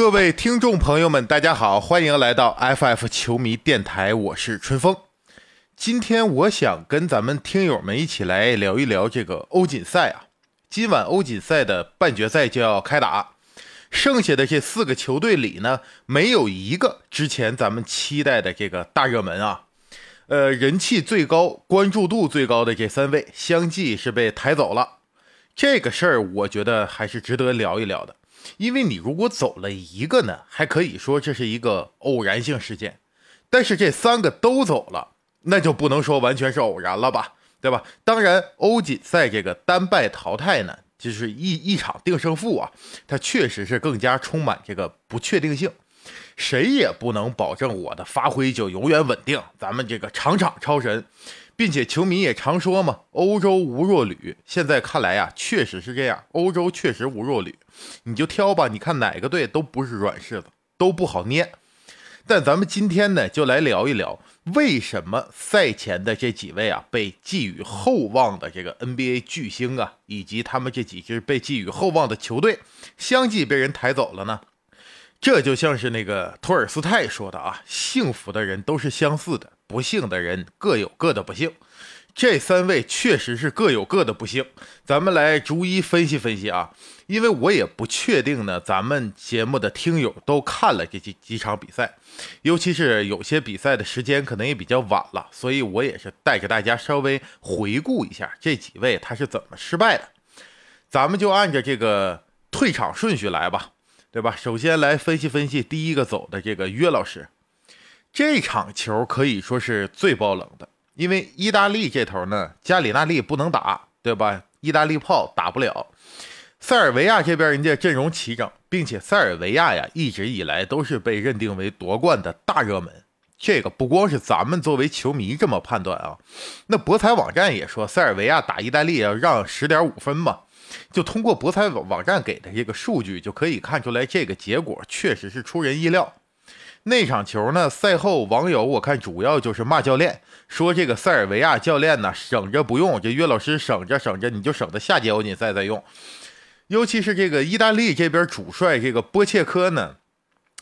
各位听众朋友们，大家好，欢迎来到 FF 球迷电台，我是春风。今天我想跟咱们听友们一起来聊一聊这个欧锦赛啊。今晚欧锦赛的半决赛就要开打，剩下的这四个球队里呢，没有一个之前咱们期待的这个大热门啊。呃，人气最高、关注度最高的这三位，相继是被抬走了。这个事儿，我觉得还是值得聊一聊的。因为你如果走了一个呢，还可以说这是一个偶然性事件；但是这三个都走了，那就不能说完全是偶然了吧，对吧？当然，欧锦赛这个单败淘汰呢，就是一一场定胜负啊，它确实是更加充满这个不确定性。谁也不能保证我的发挥就永远稳定，咱们这个场场超神，并且球迷也常说嘛，欧洲无弱旅。现在看来呀，确实是这样，欧洲确实无弱旅。你就挑吧，你看哪个队都不是软柿子，都不好捏。但咱们今天呢，就来聊一聊，为什么赛前的这几位啊被寄予厚望的这个 NBA 巨星啊，以及他们这几支被寄予厚望的球队，相继被人抬走了呢？这就像是那个托尔斯泰说的啊，幸福的人都是相似的，不幸的人各有各的不幸。这三位确实是各有各的不幸，咱们来逐一分析分析啊。因为我也不确定呢，咱们节目的听友都看了这几几场比赛，尤其是有些比赛的时间可能也比较晚了，所以我也是带着大家稍微回顾一下这几位他是怎么失败的。咱们就按照这个退场顺序来吧。对吧？首先来分析分析第一个走的这个约老师，这场球可以说是最爆冷的，因为意大利这头呢，加里纳利不能打，对吧？意大利炮打不了。塞尔维亚这边人家阵容齐整，并且塞尔维亚呀一直以来都是被认定为夺冠的大热门。这个不光是咱们作为球迷这么判断啊，那博彩网站也说塞尔维亚打意大利要让十点五分嘛。就通过博彩网网站给的这个数据，就可以看出来，这个结果确实是出人意料。那场球呢，赛后网友我看主要就是骂教练，说这个塞尔维亚教练呢省着不用，这约老师省着省着，你就省得下届欧锦赛再用。尤其是这个意大利这边主帅这个波切科呢，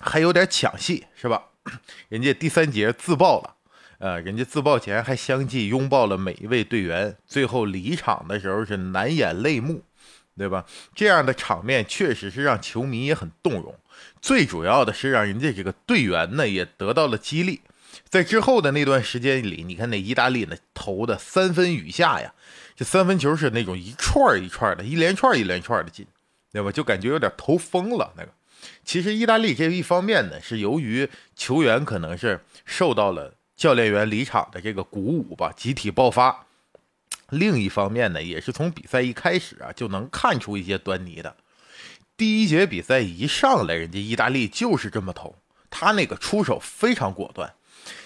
还有点抢戏是吧？人家第三节自爆了，呃，人家自爆前还相继拥抱了每一位队员，最后离场的时候是难掩泪目。对吧？这样的场面确实是让球迷也很动容，最主要的是让人家这个队员呢也得到了激励。在之后的那段时间里，你看那意大利呢投的三分雨下呀，这三分球是那种一串一串的，一连串一连串的进，对吧？就感觉有点投疯了那个。其实意大利这一方面呢，是由于球员可能是受到了教练员离场的这个鼓舞吧，集体爆发。另一方面呢，也是从比赛一开始啊就能看出一些端倪的。第一节比赛一上来，人家意大利就是这么投，他那个出手非常果断。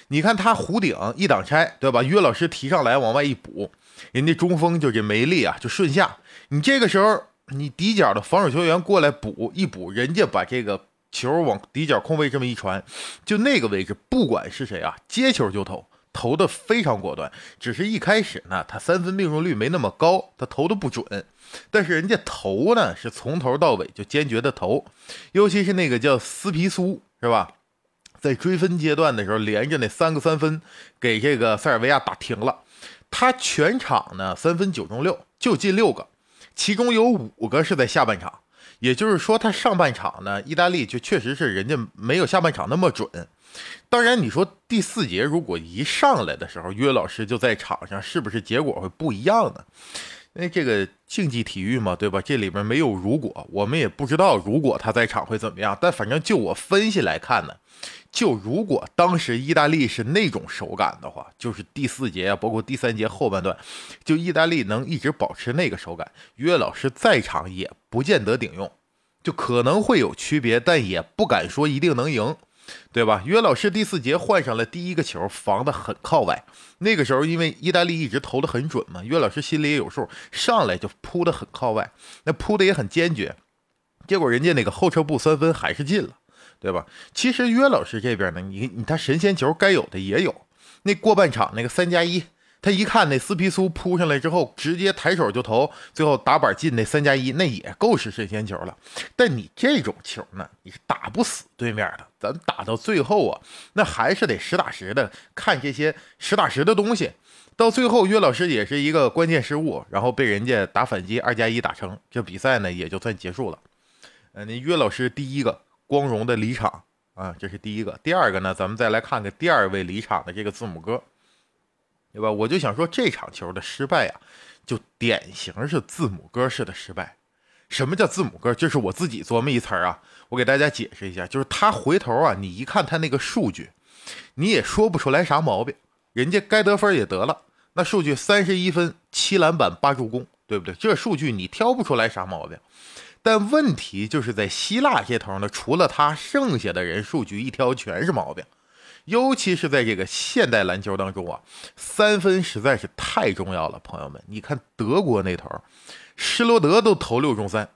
你看他弧顶一挡拆，对吧？约老师提上来往外一补，人家中锋就这梅利啊就顺下。你这个时候，你底角的防守球员过来补一补，人家把这个球往底角空位这么一传，就那个位置，不管是谁啊，接球就投。投的非常果断，只是一开始呢，他三分命中率没那么高，他投的不准。但是人家投呢，是从头到尾就坚决的投，尤其是那个叫斯皮苏，是吧？在追分阶段的时候，连着那三个三分给这个塞尔维亚打停了。他全场呢三分九中六，就进六个，其中有五个是在下半场。也就是说，他上半场呢，意大利就确实是人家没有下半场那么准。当然，你说第四节如果一上来的时候，约老师就在场上，是不是结果会不一样呢？因为这个竞技体育嘛，对吧？这里边没有如果，我们也不知道如果他在场会怎么样。但反正就我分析来看呢，就如果当时意大利是那种手感的话，就是第四节啊，包括第三节后半段，就意大利能一直保持那个手感，约老师在场也不见得顶用，就可能会有区别，但也不敢说一定能赢。对吧？约老师第四节换上了第一个球，防的很靠外。那个时候，因为意大利一直投的很准嘛，约老师心里也有数，上来就扑的很靠外，那扑的也很坚决。结果人家那个后撤步三分还是进了，对吧？其实约老师这边呢，你你他神仙球该有的也有。那过半场那个三加一，他一看那斯皮苏扑上来之后，直接抬手就投，最后打板进那三加一，那也够是神仙球了。但你这种球呢，你是打不死对面的。咱打到最后啊，那还是得实打实的看这些实打实的东西。到最后，岳老师也是一个关键失误，然后被人家打反击二加一打成，这比赛呢也就算结束了。呃，那岳老师第一个光荣的离场啊，这是第一个。第二个呢，咱们再来看看第二位离场的这个字母哥。对吧？我就想说这场球的失败呀，就典型是字母哥式的失败。什么叫字母哥？这是我自己琢磨一词儿啊，我给大家解释一下。就是他回头啊，你一看他那个数据，你也说不出来啥毛病。人家该得分也得了，那数据三十一分、七篮板、八助攻，对不对？这数据你挑不出来啥毛病。但问题就是在希腊这头呢，除了他，剩下的人数据一挑全是毛病。尤其是在这个现代篮球当中啊，三分实在是太重要了，朋友们。你看德国那头，施罗德都投六中三，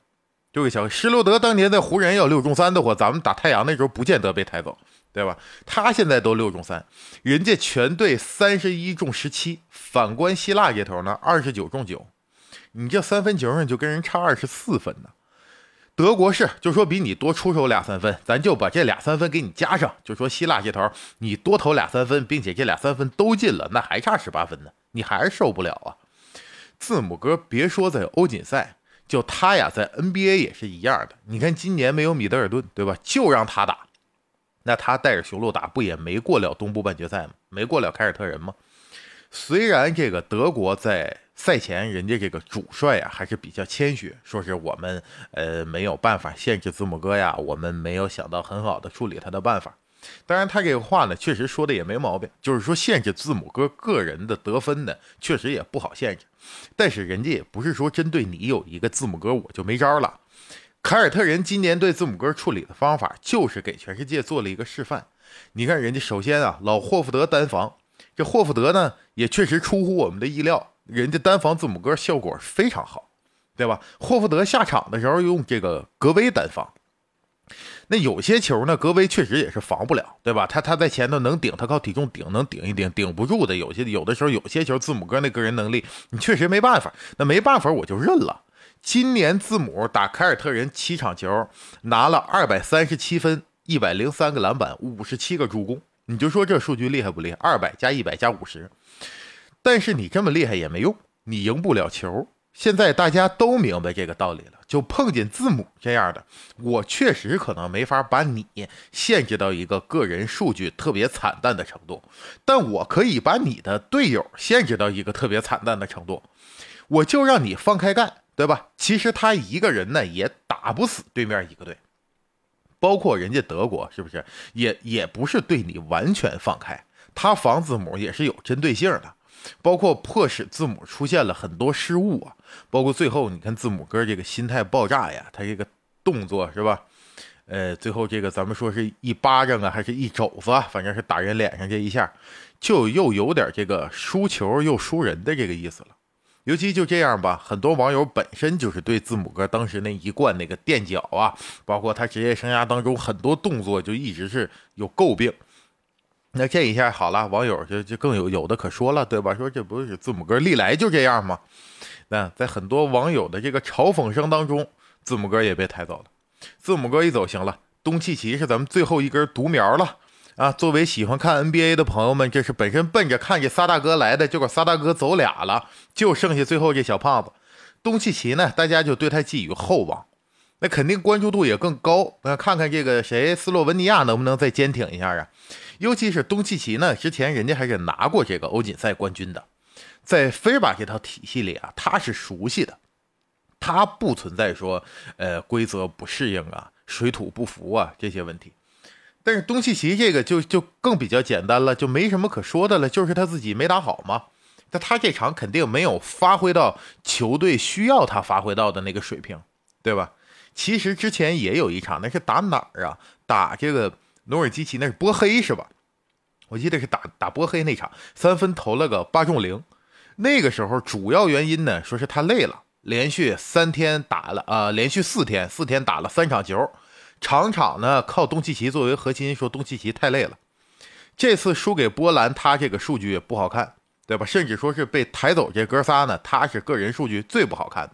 这位小施罗德当年在湖人要六中三的话，咱们打太阳那时候不见得被抬走，对吧？他现在都六中三，人家全队三十一中十七，反观希腊这头呢，二十九中九，你这三分球上就跟人差二十四分呢。德国是，就说比你多出手俩三分，咱就把这俩三分给你加上。就说希腊这头你多投俩三分，并且这俩三分都进了，那还差十八分呢，你还是受不了啊。字母哥别说在欧锦赛，就他呀在 NBA 也是一样的。你看今年没有米德尔顿，对吧？就让他打，那他带着雄鹿打，不也没过了东部半决赛吗？没过了凯尔特人吗？虽然这个德国在。赛前，人家这个主帅啊还是比较谦虚，说是我们呃没有办法限制字母哥呀，我们没有想到很好的处理他的办法。当然，他这个话呢，确实说的也没毛病，就是说限制字母哥个人的得分呢，确实也不好限制。但是人家也不是说针对你有一个字母哥我就没招了。凯尔特人今年对字母哥处理的方法，就是给全世界做了一个示范。你看人家首先啊，老霍福德单防，这霍福德呢也确实出乎我们的意料。人家单防字母哥效果非常好，对吧？霍福德下场的时候用这个格威单防，那有些球呢，格威确实也是防不了，对吧？他他在前头能顶，他靠体重顶能顶一顶，顶不住的有些有的时候有些球字母哥那个人能力，你确实没办法。那没办法，我就认了。今年字母打凯尔特人七场球，拿了二百三十七分，一百零三个篮板，五十七个助攻，你就说这数据厉害不厉害？二百加一百加五十。但是你这么厉害也没用，你赢不了球。现在大家都明白这个道理了，就碰见字母这样的，我确实可能没法把你限制到一个个人数据特别惨淡的程度，但我可以把你的队友限制到一个特别惨淡的程度，我就让你放开干，对吧？其实他一个人呢也打不死对面一个队，包括人家德国是不是？也也不是对你完全放开，他防字母也是有针对性的。包括迫使字母出现了很多失误啊，包括最后你看字母哥这个心态爆炸呀，他这个动作是吧？呃，最后这个咱们说是一巴掌啊，还是一肘子啊？反正是打人脸上这一下，就又有点这个输球又输人的这个意思了。尤其就这样吧，很多网友本身就是对字母哥当时那一贯那个垫脚啊，包括他职业生涯当中很多动作就一直是有诟病。那这一下好了，网友就就更有有的可说了，对吧？说这不是字母哥历来就这样吗？那在很多网友的这个嘲讽声当中，字母哥也被抬走了。字母哥一走，行了，东契奇是咱们最后一根独苗了啊！作为喜欢看 NBA 的朋友们，这是本身奔着看这仨大哥来的，结果仨大哥走俩了，就剩下最后这小胖子东契奇呢，大家就对他寄予厚望，那肯定关注度也更高。那看看这个谁，斯洛文尼亚能不能再坚挺一下啊？尤其是东契奇呢，之前人家还是拿过这个欧锦赛冠军的，在菲尔巴这套体系里啊，他是熟悉的，他不存在说呃规则不适应啊、水土不服啊这些问题。但是东契奇这个就就更比较简单了，就没什么可说的了，就是他自己没打好嘛。那他这场肯定没有发挥到球队需要他发挥到的那个水平，对吧？其实之前也有一场，那是打哪儿啊？打这个。努尔基奇那是波黑是吧？我记得是打打波黑那场，三分投了个八中零。那个时候主要原因呢，说是他累了，连续三天打了呃，连续四天四天打了三场球，场场呢靠东契奇作为核心，说东契奇太累了。这次输给波兰，他这个数据也不好看，对吧？甚至说是被抬走这哥仨呢，他是个人数据最不好看的。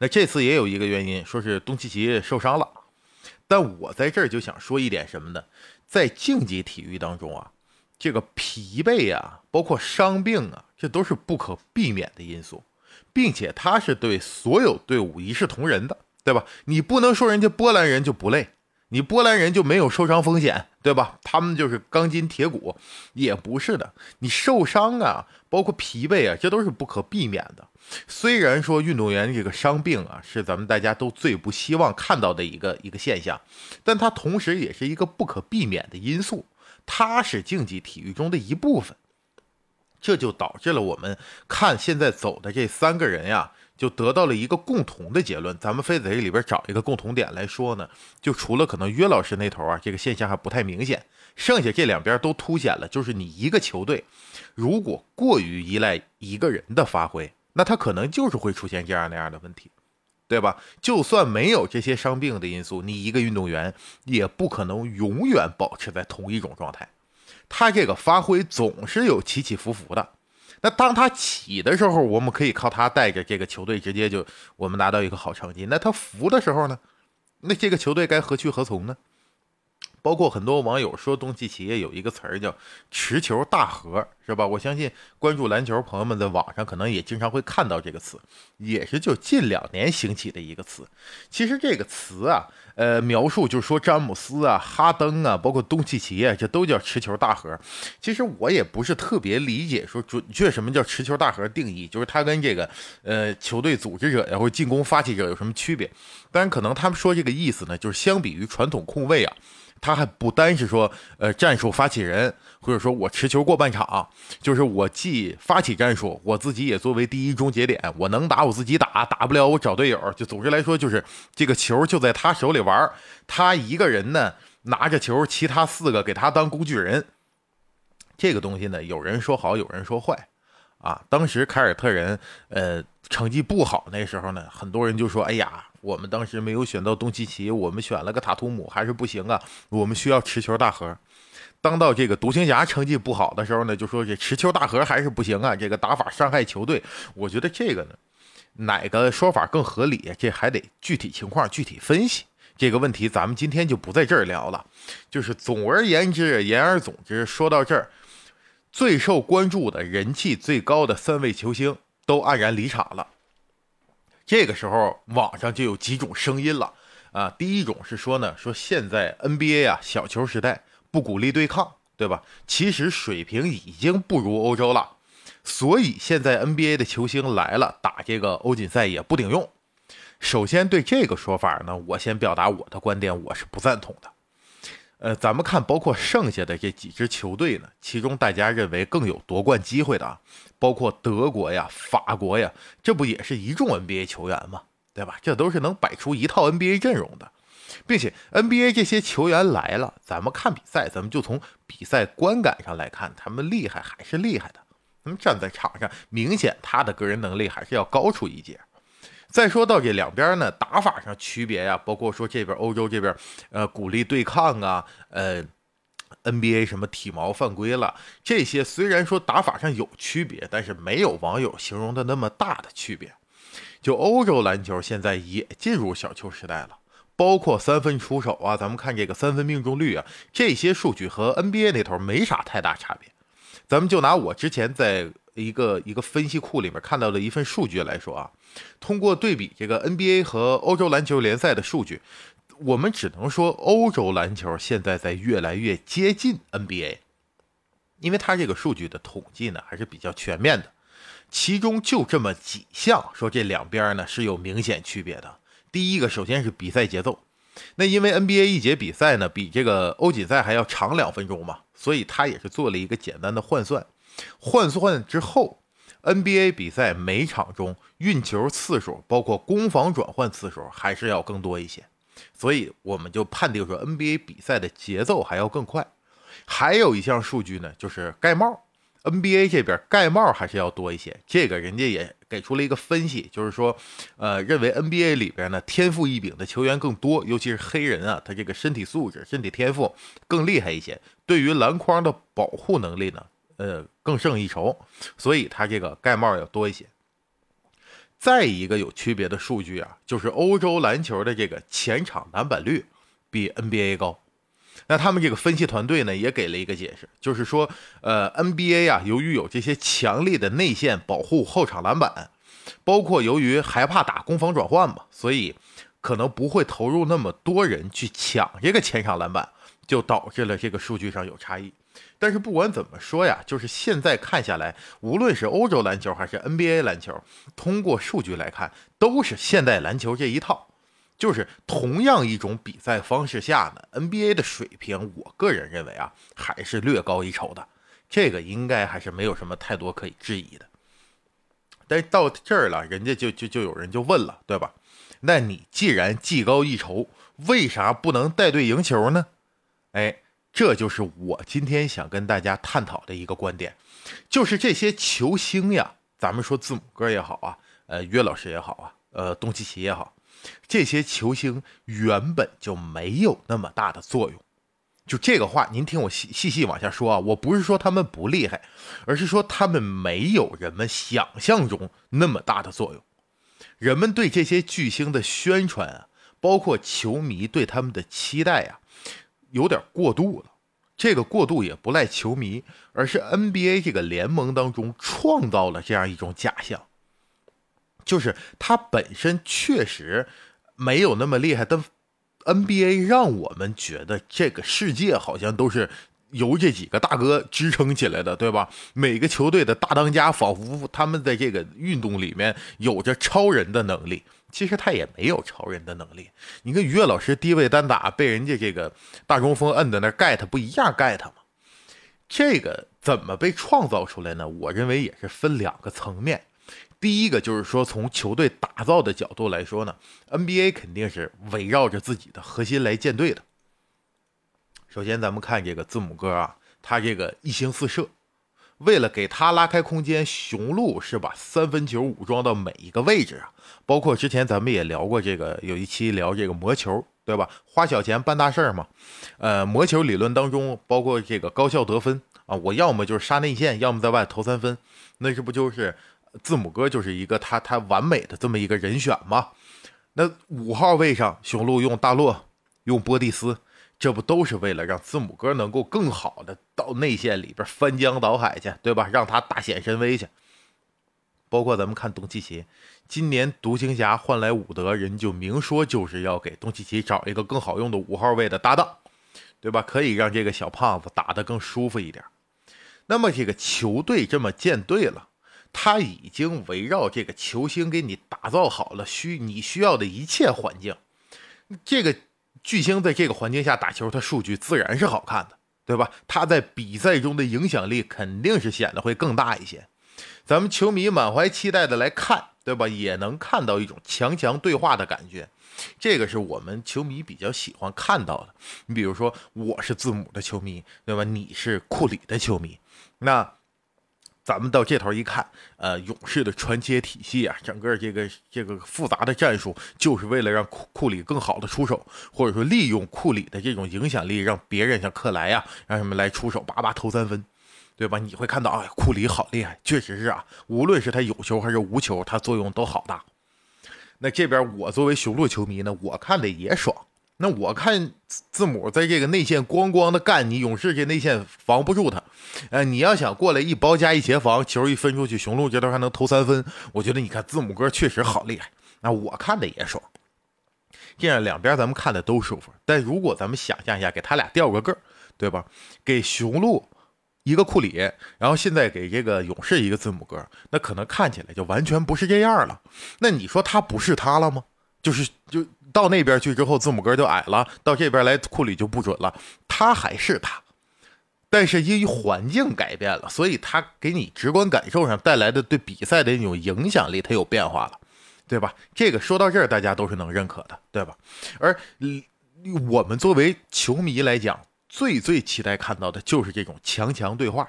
那这次也有一个原因，说是东契奇受伤了。但我在这儿就想说一点什么呢？在竞技体育当中啊，这个疲惫啊，包括伤病啊，这都是不可避免的因素，并且它是对所有队伍一视同仁的，对吧？你不能说人家波兰人就不累。你波兰人就没有受伤风险，对吧？他们就是钢筋铁骨，也不是的。你受伤啊，包括疲惫啊，这都是不可避免的。虽然说运动员这个伤病啊，是咱们大家都最不希望看到的一个一个现象，但它同时也是一个不可避免的因素，它是竞技体育中的一部分。这就导致了我们看现在走的这三个人呀。就得到了一个共同的结论，咱们非在这里边找一个共同点来说呢，就除了可能约老师那头啊，这个现象还不太明显，剩下这两边都凸显了，就是你一个球队如果过于依赖一个人的发挥，那他可能就是会出现这样那样的问题，对吧？就算没有这些伤病的因素，你一个运动员也不可能永远保持在同一种状态，他这个发挥总是有起起伏伏的。那当他起的时候，我们可以靠他带着这个球队直接就我们拿到一个好成绩。那他服的时候呢？那这个球队该何去何从呢？包括很多网友说东契奇也有一个词儿叫“持球大核”，是吧？我相信关注篮球朋友们在网上可能也经常会看到这个词，也是就近两年兴起的一个词。其实这个词啊，呃，描述就是说詹姆斯啊、哈登啊，包括东契奇啊，这都叫持球大核。其实我也不是特别理解说准确什么叫持球大核定义，就是他跟这个呃球队组织者呀或者进攻发起者有什么区别？当然，可能他们说这个意思呢，就是相比于传统控卫啊。他还不单是说，呃，战术发起人，或者说我持球过半场，就是我既发起战术，我自己也作为第一终结点，我能打我自己打，打不了我找队友。就总之来说，就是这个球就在他手里玩，他一个人呢拿着球，其他四个给他当工具人。这个东西呢，有人说好，有人说坏，啊，当时凯尔特人，呃，成绩不好那时候呢，很多人就说，哎呀。我们当时没有选到东契奇，我们选了个塔图姆，还是不行啊。我们需要持球大核。当到这个独行侠成绩不好的时候呢，就说这持球大核还是不行啊，这个打法伤害球队。我觉得这个呢，哪个说法更合理？这还得具体情况具体分析。这个问题咱们今天就不在这儿聊了。就是总而言之，言而总之，说到这儿，最受关注的人气最高的三位球星都黯然离场了。这个时候，网上就有几种声音了啊。第一种是说呢，说现在 NBA 啊，小球时代不鼓励对抗，对吧？其实水平已经不如欧洲了，所以现在 NBA 的球星来了，打这个欧锦赛也不顶用。首先，对这个说法呢，我先表达我的观点，我是不赞同的。呃，咱们看，包括剩下的这几支球队呢，其中大家认为更有夺冠机会的啊，包括德国呀、法国呀，这不也是一众 NBA 球员吗？对吧？这都是能摆出一套 NBA 阵容的，并且 NBA 这些球员来了，咱们看比赛，咱们就从比赛观感上来看，他们厉害还是厉害的。他们站在场上，明显他的个人能力还是要高出一截。再说到这两边呢，打法上区别呀，包括说这边欧洲这边，呃，鼓励对抗啊，呃，NBA 什么体毛犯规了，这些虽然说打法上有区别，但是没有网友形容的那么大的区别。就欧洲篮球现在也进入小球时代了，包括三分出手啊，咱们看这个三分命中率啊，这些数据和 NBA 那头没啥太大差别。咱们就拿我之前在一个一个分析库里面看到的一份数据来说啊。通过对比这个 NBA 和欧洲篮球联赛的数据，我们只能说欧洲篮球现在在越来越接近 NBA，因为它这个数据的统计呢还是比较全面的，其中就这么几项说这两边呢是有明显区别的。第一个，首先是比赛节奏，那因为 NBA 一节比赛呢比这个欧锦赛还要长两分钟嘛，所以它也是做了一个简单的换算，换算之后。NBA 比赛每场中运球次数，包括攻防转换次数，还是要更多一些，所以我们就判定说 NBA 比赛的节奏还要更快。还有一项数据呢，就是盖帽，NBA 这边盖帽还是要多一些。这个人家也给出了一个分析，就是说，呃，认为 NBA 里边呢天赋异禀的球员更多，尤其是黑人啊，他这个身体素质、身体天赋更厉害一些，对于篮筐的保护能力呢，呃。更胜一筹，所以他这个盖帽要多一些。再一个有区别的数据啊，就是欧洲篮球的这个前场篮板率比 NBA 高。那他们这个分析团队呢，也给了一个解释，就是说，呃，NBA 啊，由于有这些强力的内线保护后场篮板，包括由于害怕打攻防转换嘛，所以可能不会投入那么多人去抢这个前场篮板，就导致了这个数据上有差异。但是不管怎么说呀，就是现在看下来，无论是欧洲篮球还是 NBA 篮球，通过数据来看，都是现代篮球这一套。就是同样一种比赛方式下呢，NBA 的水平，我个人认为啊，还是略高一筹的。这个应该还是没有什么太多可以质疑的。但到这儿了，人家就就就有人就问了，对吧？那你既然技高一筹，为啥不能带队赢球呢？哎，这就是我今天想跟大家探讨的一个观点，就是这些球星呀，咱们说字母哥也好啊，呃，约老师也好啊，呃，东契奇也好。这些球星原本就没有那么大的作用，就这个话，您听我细细细往下说啊。我不是说他们不厉害，而是说他们没有人们想象中那么大的作用。人们对这些巨星的宣传啊，包括球迷对他们的期待啊，有点过度了。这个过度也不赖球迷，而是 NBA 这个联盟当中创造了这样一种假象。就是他本身确实没有那么厉害，但 NBA 让我们觉得这个世界好像都是由这几个大哥支撑起来的，对吧？每个球队的大当家仿佛他们在这个运动里面有着超人的能力，其实他也没有超人的能力。你跟于越老师低位单打被人家这个大中锋摁在那盖他不一样盖他吗？这个怎么被创造出来呢？我认为也是分两个层面。第一个就是说，从球队打造的角度来说呢，NBA 肯定是围绕着自己的核心来建队的。首先，咱们看这个字母哥啊，他这个一星四射，为了给他拉开空间，雄鹿是把三分球武装到每一个位置啊。包括之前咱们也聊过这个，有一期聊这个魔球，对吧？花小钱办大事儿嘛。呃，魔球理论当中，包括这个高效得分啊，我要么就是杀内线，要么在外投三分，那这不就是？字母哥就是一个他他完美的这么一个人选嘛？那五号位上，雄鹿用大洛，用波蒂斯，这不都是为了让字母哥能够更好的到内线里边翻江倒海去，对吧？让他大显神威去。包括咱们看东契奇，今年独行侠换来伍德，人就明说就是要给东契奇找一个更好用的五号位的搭档，对吧？可以让这个小胖子打得更舒服一点。那么这个球队这么建队了。他已经围绕这个球星给你打造好了需你需要的一切环境，这个巨星在这个环境下打球，他数据自然是好看的，对吧？他在比赛中的影响力肯定是显得会更大一些。咱们球迷满怀期待的来看，对吧？也能看到一种强强对话的感觉，这个是我们球迷比较喜欢看到的。你比如说，我是字母的球迷，对吧？你是库里的球迷，那。咱们到这头一看，呃，勇士的传切体系啊，整个这个这个复杂的战术，就是为了让库库里更好的出手，或者说利用库里的这种影响力，让别人像克莱呀，让什么来出手，叭叭投三分，对吧？你会看到，哎，库里好厉害，确实是啊，无论是他有球还是无球，他作用都好大。那这边我作为雄鹿球迷呢，我看的也爽。那我看字母在这个内线咣咣的干，你勇士这内线防不住他，呃，你要想过来一包夹一协防，球一分出去，雄鹿这头还能投三分，我觉得你看字母哥确实好厉害，那我看的也爽，这样两边咱们看的都舒服。但如果咱们想象一下，给他俩调个个，对吧？给雄鹿一个库里，然后现在给这个勇士一个字母哥，那可能看起来就完全不是这样了。那你说他不是他了吗？就是就。到那边去之后，字母哥就矮了；到这边来，库里就不准了。他还是他，但是因为环境改变了，所以他给你直观感受上带来的对比赛的那种影响力，它有变化了，对吧？这个说到这儿，大家都是能认可的，对吧？而我们作为球迷来讲，最最期待看到的就是这种强强对话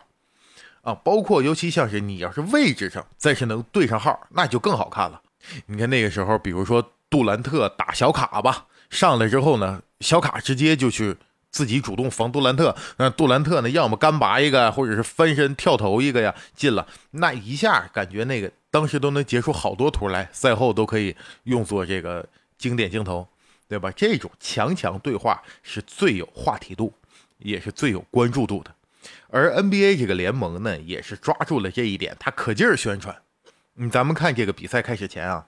啊，包括尤其像是你要是位置上再是能对上号，那就更好看了。你看那个时候，比如说。杜兰特打小卡吧，上来之后呢，小卡直接就去自己主动防杜兰特，那杜兰特呢，要么干拔一个，或者是翻身跳投一个呀，进了，那一下感觉那个当时都能截出好多图来，赛后都可以用作这个经典镜头，对吧？这种强强对话是最有话题度，也是最有关注度的。而 NBA 这个联盟呢，也是抓住了这一点，他可劲儿宣传。嗯，咱们看这个比赛开始前啊，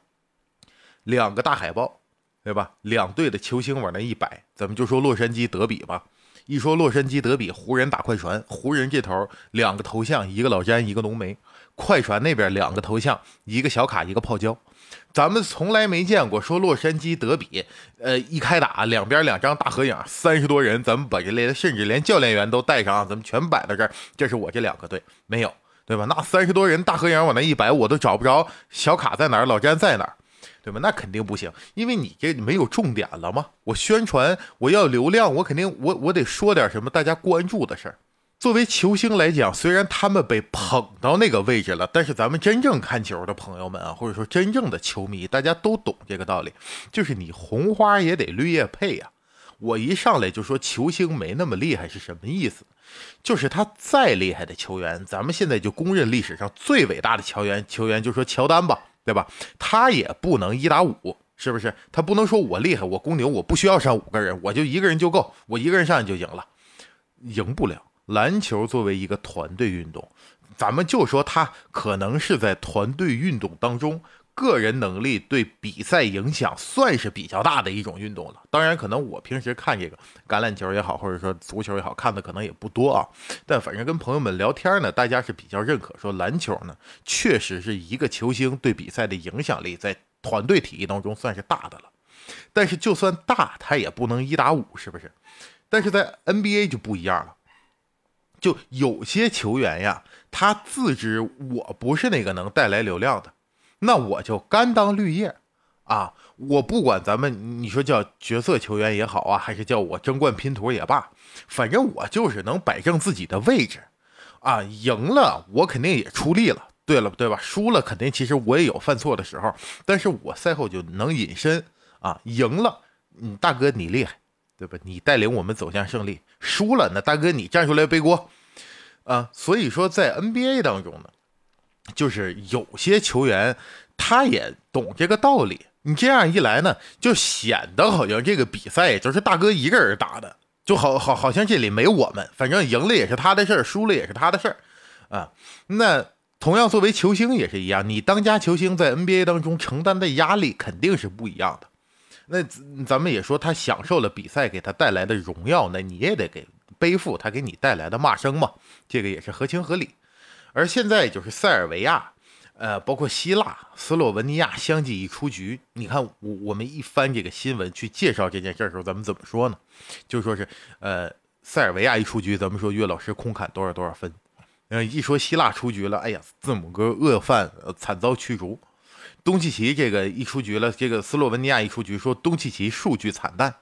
两个大海报。对吧？两队的球星往那一摆，咱们就说洛杉矶德比吧。一说洛杉矶德比，湖人打快船，湖人这头两个头像，一个老詹，一个浓眉；快船那边两个头像，一个小卡，一个泡椒。咱们从来没见过说洛杉矶德比，呃，一开打两边两张大合影，三十多人，咱们把这连甚至连教练员都带上，咱们全摆到这儿。这是我这两个队，没有，对吧？那三十多人大合影往那一摆，我都找不着小卡在哪儿，老詹在哪儿。对吧？那肯定不行，因为你这没有重点了吗？我宣传，我要流量，我肯定我我得说点什么大家关注的事儿。作为球星来讲，虽然他们被捧到那个位置了，但是咱们真正看球的朋友们啊，或者说真正的球迷，大家都懂这个道理，就是你红花也得绿叶配呀。我一上来就说球星没那么厉害是什么意思？就是他再厉害的球员，咱们现在就公认历史上最伟大的球员，球员就说乔丹吧。对吧？他也不能一打五，是不是？他不能说我厉害，我公牛，我不需要上五个人，我就一个人就够，我一个人上去就赢了，赢不了。篮球作为一个团队运动，咱们就说他可能是在团队运动当中。个人能力对比赛影响算是比较大的一种运动了。当然，可能我平时看这个橄榄球也好，或者说足球也好看的可能也不多啊。但反正跟朋友们聊天呢，大家是比较认可，说篮球呢确实是一个球星对比赛的影响力在团队体育当中算是大的了。但是就算大，他也不能一打五，是不是？但是在 NBA 就不一样了，就有些球员呀，他自知我不是那个能带来流量的。那我就甘当绿叶，啊，我不管咱们你说叫角色球员也好啊，还是叫我争冠拼图也罢，反正我就是能摆正自己的位置，啊，赢了我肯定也出力了，对了对吧？输了肯定其实我也有犯错的时候，但是我赛后就能隐身啊，赢了，嗯，大哥你厉害，对吧？你带领我们走向胜利，输了那大哥你站出来背锅，啊，所以说在 NBA 当中呢。就是有些球员，他也懂这个道理。你这样一来呢，就显得好像这个比赛就是大哥一个人打的，就好好好像这里没我们，反正赢了也是他的事儿，输了也是他的事儿啊。那同样作为球星也是一样，你当家球星在 NBA 当中承担的压力肯定是不一样的。那咱们也说他享受了比赛给他带来的荣耀，那你也得给背负他给你带来的骂声嘛，这个也是合情合理。而现在就是塞尔维亚，呃，包括希腊、斯洛文尼亚相继一出局。你看，我我们一翻这个新闻去介绍这件事儿的时候，咱们怎么说呢？就说是，呃，塞尔维亚一出局，咱们说岳老师空砍多少多少分。嗯，一说希腊出局了，哎呀，字母哥恶犯惨遭驱逐。东契奇这个一出局了，这个斯洛文尼亚一出局，说东契奇数据惨淡。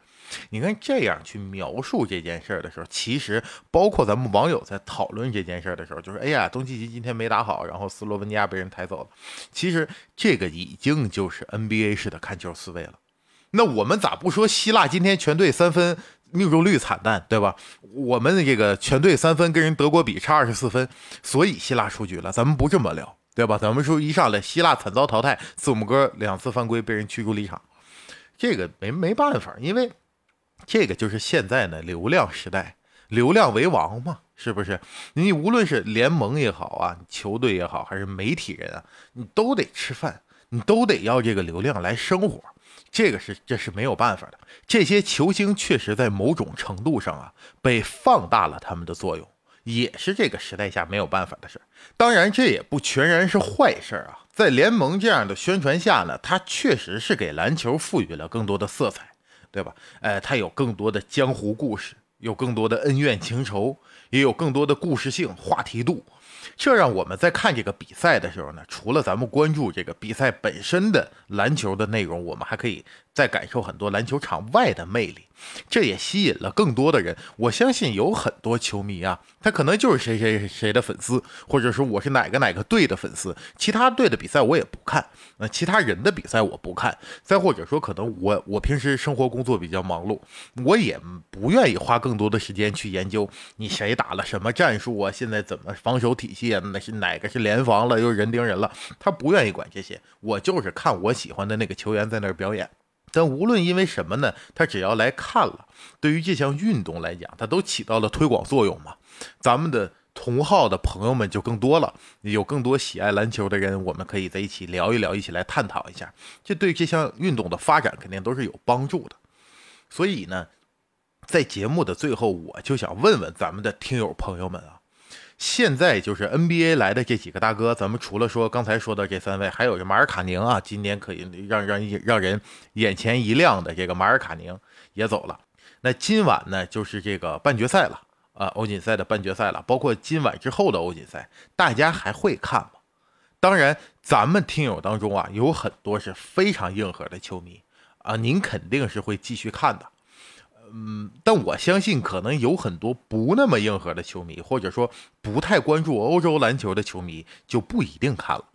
你看这样去描述这件事儿的时候，其实包括咱们网友在讨论这件事儿的时候，就是哎呀，东契奇今天没打好，然后斯洛文尼亚被人抬走了。其实这个已经就是 NBA 式的看球思维了。那我们咋不说希腊今天全队三分命中率惨淡，对吧？我们的这个全队三分跟人德国比差二十四分，所以希腊出局了。咱们不这么聊，对吧？咱们说一上来希腊惨遭淘汰，字母哥两次犯规被人驱逐离场，这个没没办法，因为。这个就是现在呢，流量时代，流量为王嘛，是不是？你无论是联盟也好啊，球队也好，还是媒体人啊，你都得吃饭，你都得要这个流量来生活，这个是这是没有办法的。这些球星确实在某种程度上啊，被放大了他们的作用，也是这个时代下没有办法的事儿。当然，这也不全然是坏事儿啊。在联盟这样的宣传下呢，它确实是给篮球赋予了更多的色彩。对吧？呃，他有更多的江湖故事，有更多的恩怨情仇，也有更多的故事性、话题度。这让我们在看这个比赛的时候呢，除了咱们关注这个比赛本身的篮球的内容，我们还可以在感受很多篮球场外的魅力。这也吸引了更多的人。我相信有很多球迷啊，他可能就是谁谁谁的粉丝，或者说我是哪个哪个队的粉丝，其他队的比赛我也不看，那其他人的比赛我不看。再或者说，可能我我平时生活工作比较忙碌，我也不愿意花更多的时间去研究你谁打了什么战术啊，现在怎么防守体系啊，那是哪个是联防了又人盯人了，他不愿意管这些。我就是看我喜欢的那个球员在那儿表演。但无论因为什么呢，他只要来看了，对于这项运动来讲，它都起到了推广作用嘛。咱们的同好的朋友们就更多了，有更多喜爱篮球的人，我们可以在一起聊一聊，一起来探讨一下，这对这项运动的发展肯定都是有帮助的。所以呢，在节目的最后，我就想问问咱们的听友朋友们啊。现在就是 NBA 来的这几个大哥，咱们除了说刚才说的这三位，还有这马尔卡宁啊，今年可以让让让人眼前一亮的这个马尔卡宁也走了。那今晚呢，就是这个半决赛了啊，欧锦赛的半决赛了，包括今晚之后的欧锦赛，大家还会看吗？当然，咱们听友当中啊，有很多是非常硬核的球迷啊，您肯定是会继续看的。嗯，但我相信可能有很多不那么硬核的球迷，或者说不太关注欧洲篮球的球迷，就不一定看了。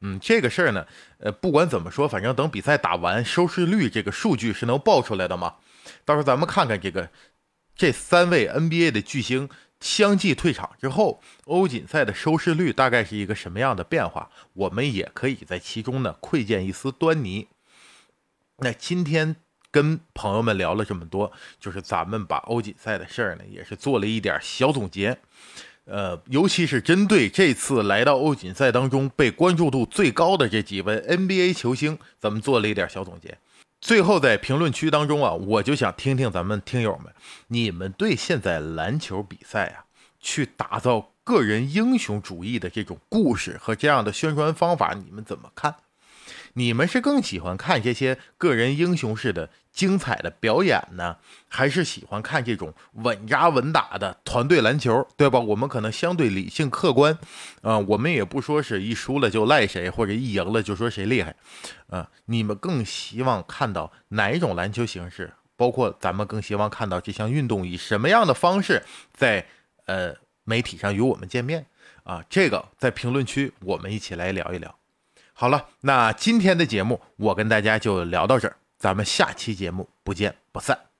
嗯，这个事儿呢，呃，不管怎么说，反正等比赛打完，收视率这个数据是能报出来的嘛。到时候咱们看看这个这三位 NBA 的巨星相继退场之后，欧锦赛的收视率大概是一个什么样的变化，我们也可以在其中呢窥见一丝端倪。那今天。跟朋友们聊了这么多，就是咱们把欧锦赛的事儿呢，也是做了一点小总结。呃，尤其是针对这次来到欧锦赛当中被关注度最高的这几位 NBA 球星，咱们做了一点小总结。最后在评论区当中啊，我就想听听咱们听友们，你们对现在篮球比赛啊，去打造个人英雄主义的这种故事和这样的宣传方法，你们怎么看？你们是更喜欢看这些个人英雄式的精彩的表演呢，还是喜欢看这种稳扎稳打的团队篮球，对吧？我们可能相对理性客观，啊，我们也不说是一输了就赖谁，或者一赢了就说谁厉害，啊，你们更希望看到哪一种篮球形式？包括咱们更希望看到这项运动以什么样的方式在呃媒体上与我们见面？啊，这个在评论区我们一起来聊一聊。好了，那今天的节目我跟大家就聊到这儿，咱们下期节目不见不散。